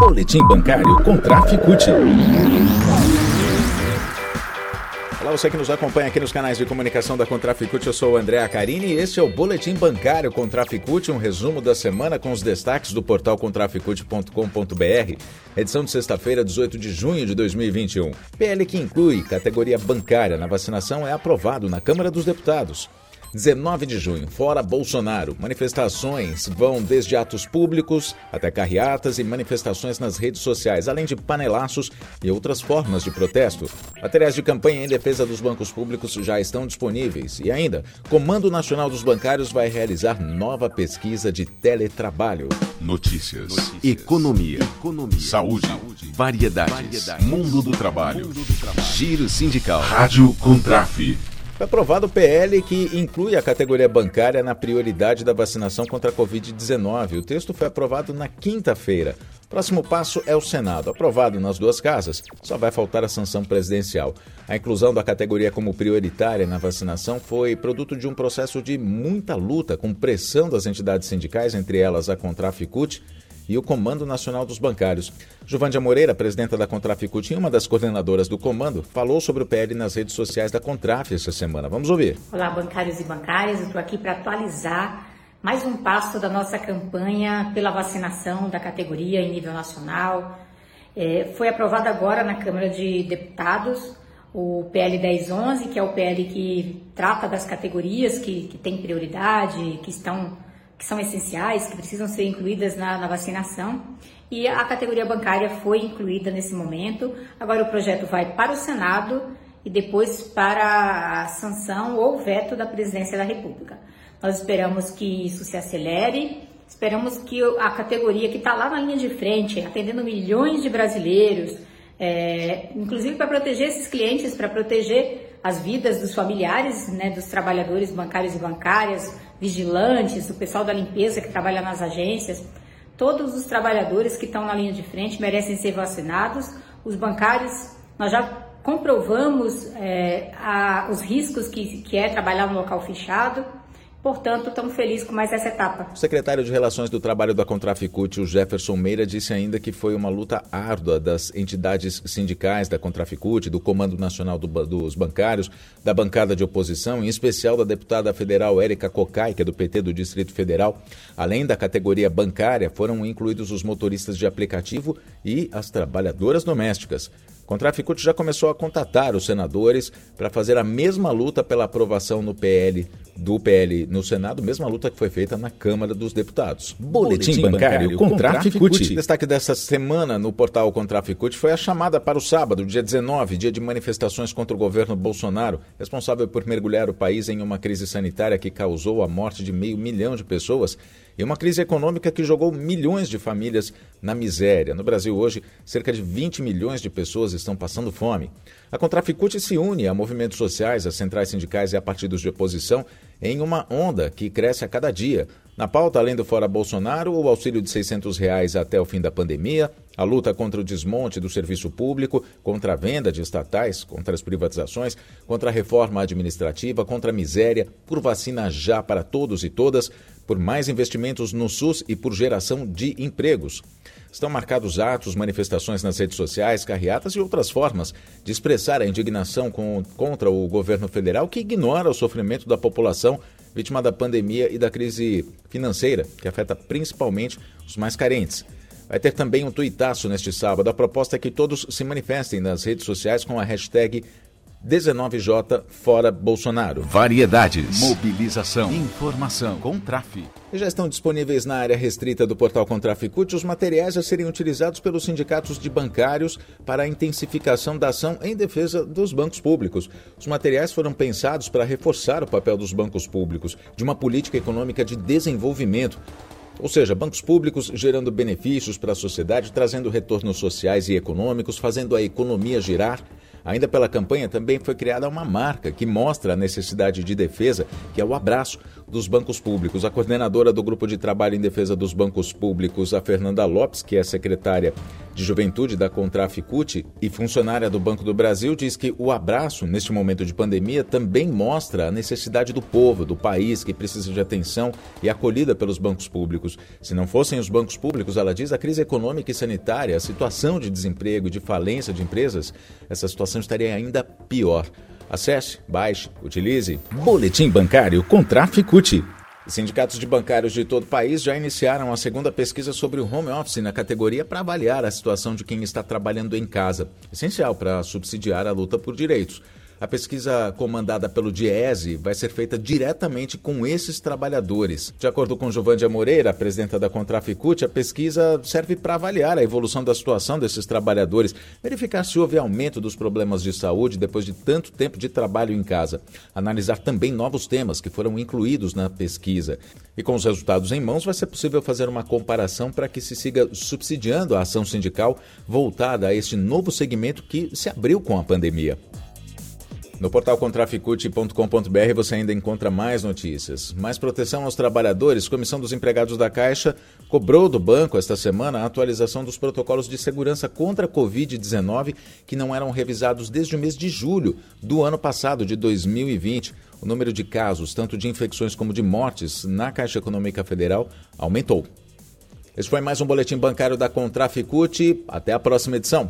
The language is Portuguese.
Boletim Bancário com Traficute. Olá, você que nos acompanha aqui nos canais de comunicação da Contraficute, eu sou o André Acarini e este é o Boletim Bancário Contraficute, um resumo da semana com os destaques do portal contraficute.com.br, edição de sexta-feira, 18 de junho de 2021. PL que inclui categoria bancária na vacinação é aprovado na Câmara dos Deputados. 19 de junho, fora Bolsonaro. Manifestações vão desde atos públicos até carreatas e manifestações nas redes sociais, além de panelaços e outras formas de protesto. Materiais de campanha em defesa dos bancos públicos já estão disponíveis. E ainda, Comando Nacional dos Bancários vai realizar nova pesquisa de teletrabalho. Notícias. Notícias. Economia. Economia. Saúde. Saúde. Variedades. Variedades. Mundo do trabalho. Mundo do trabalho. Giro sindical. Rádio Contraf. Foi aprovado o PL que inclui a categoria bancária na prioridade da vacinação contra a Covid-19. O texto foi aprovado na quinta-feira. Próximo passo é o Senado. Aprovado nas duas casas, só vai faltar a sanção presidencial. A inclusão da categoria como prioritária na vacinação foi produto de um processo de muita luta, com pressão das entidades sindicais, entre elas a Contraficute e o Comando Nacional dos Bancários. Juvândia Moreira, presidenta da Contraficut e uma das coordenadoras do comando, falou sobre o PL nas redes sociais da Contraf essa semana. Vamos ouvir. Olá, bancários e bancárias. Estou aqui para atualizar mais um passo da nossa campanha pela vacinação da categoria em nível nacional. É, foi aprovado agora na Câmara de Deputados o PL 1011, que é o PL que trata das categorias que, que têm prioridade, que estão que são essenciais, que precisam ser incluídas na, na, vacinação. E a categoria bancária foi incluída nesse momento. Agora o projeto vai para o Senado e depois para a sanção ou veto da presidência da República. Nós esperamos que isso se acelere, esperamos que a categoria que está lá na linha de frente, atendendo milhões de brasileiros, é, inclusive para proteger esses clientes, para proteger as vidas dos familiares, né, dos trabalhadores bancários e bancárias, vigilantes, o pessoal da limpeza que trabalha nas agências, todos os trabalhadores que estão na linha de frente merecem ser vacinados. Os bancários, nós já comprovamos é, a, os riscos que, que é trabalhar no local fechado. Portanto, estamos felizes com mais essa etapa. O secretário de Relações do Trabalho da Contraficute, o Jefferson Meira, disse ainda que foi uma luta árdua das entidades sindicais da Contraficute, do Comando Nacional do, dos Bancários, da bancada de oposição, em especial da deputada federal Érica Cocai, que é do PT do Distrito Federal. Além da categoria bancária, foram incluídos os motoristas de aplicativo e as trabalhadoras domésticas. Contraficute já começou a contatar os senadores para fazer a mesma luta pela aprovação no PL do PL no Senado, mesma luta que foi feita na Câmara dos Deputados. Boletim, Boletim bancário, bancário Contraficute. Destaque dessa semana no portal Contraficute foi a chamada para o sábado, dia 19, dia de manifestações contra o governo Bolsonaro, responsável por mergulhar o país em uma crise sanitária que causou a morte de meio milhão de pessoas e uma crise econômica que jogou milhões de famílias na miséria. No Brasil hoje, cerca de 20 milhões de pessoas estão passando fome. A Contraficute se une a movimentos sociais, a centrais sindicais e a partidos de oposição em uma onda que cresce a cada dia. Na pauta, além do Fora Bolsonaro, o auxílio de 600 reais até o fim da pandemia, a luta contra o desmonte do serviço público, contra a venda de estatais, contra as privatizações, contra a reforma administrativa, contra a miséria, por vacina já para todos e todas, por mais investimentos no SUS e por geração de empregos. Estão marcados atos, manifestações nas redes sociais, carreatas e outras formas de expressar a indignação com, contra o governo federal que ignora o sofrimento da população vítima da pandemia e da crise financeira, que afeta principalmente os mais carentes. Vai ter também um tuitaço neste sábado. A proposta é que todos se manifestem nas redes sociais com a hashtag 19J Fora Bolsonaro. Variedades. Mobilização. Informação. Contrafe. Já estão disponíveis na área restrita do portal Contraficute os materiais a serem utilizados pelos sindicatos de bancários para a intensificação da ação em defesa dos bancos públicos. Os materiais foram pensados para reforçar o papel dos bancos públicos, de uma política econômica de desenvolvimento. Ou seja, bancos públicos gerando benefícios para a sociedade, trazendo retornos sociais e econômicos, fazendo a economia girar Ainda pela campanha também foi criada uma marca que mostra a necessidade de defesa, que é o abraço dos bancos públicos. A coordenadora do Grupo de Trabalho em Defesa dos Bancos Públicos, a Fernanda Lopes, que é secretária de Juventude da Contraficute e funcionária do Banco do Brasil, diz que o abraço, neste momento de pandemia, também mostra a necessidade do povo, do país, que precisa de atenção e acolhida pelos bancos públicos. Se não fossem os bancos públicos, ela diz, a crise econômica e sanitária, a situação de desemprego e de falência de empresas, essa situação estaria ainda pior. Acesse, baixe, utilize Boletim Bancário Contraficute. Sindicatos de bancários de todo o país já iniciaram a segunda pesquisa sobre o home office na categoria para avaliar a situação de quem está trabalhando em casa, essencial para subsidiar a luta por direitos. A pesquisa comandada pelo Diese vai ser feita diretamente com esses trabalhadores. De acordo com Giovândia Moreira, presidenta da Contraficute, a pesquisa serve para avaliar a evolução da situação desses trabalhadores, verificar se houve aumento dos problemas de saúde depois de tanto tempo de trabalho em casa, analisar também novos temas que foram incluídos na pesquisa. E com os resultados em mãos, vai ser possível fazer uma comparação para que se siga subsidiando a ação sindical voltada a este novo segmento que se abriu com a pandemia. No portal contraficute.com.br você ainda encontra mais notícias. Mais proteção aos trabalhadores. Comissão dos Empregados da Caixa cobrou do banco esta semana a atualização dos protocolos de segurança contra a Covid-19 que não eram revisados desde o mês de julho do ano passado, de 2020. O número de casos, tanto de infecções como de mortes, na Caixa Econômica Federal aumentou. Esse foi mais um boletim bancário da Contraficute. Até a próxima edição.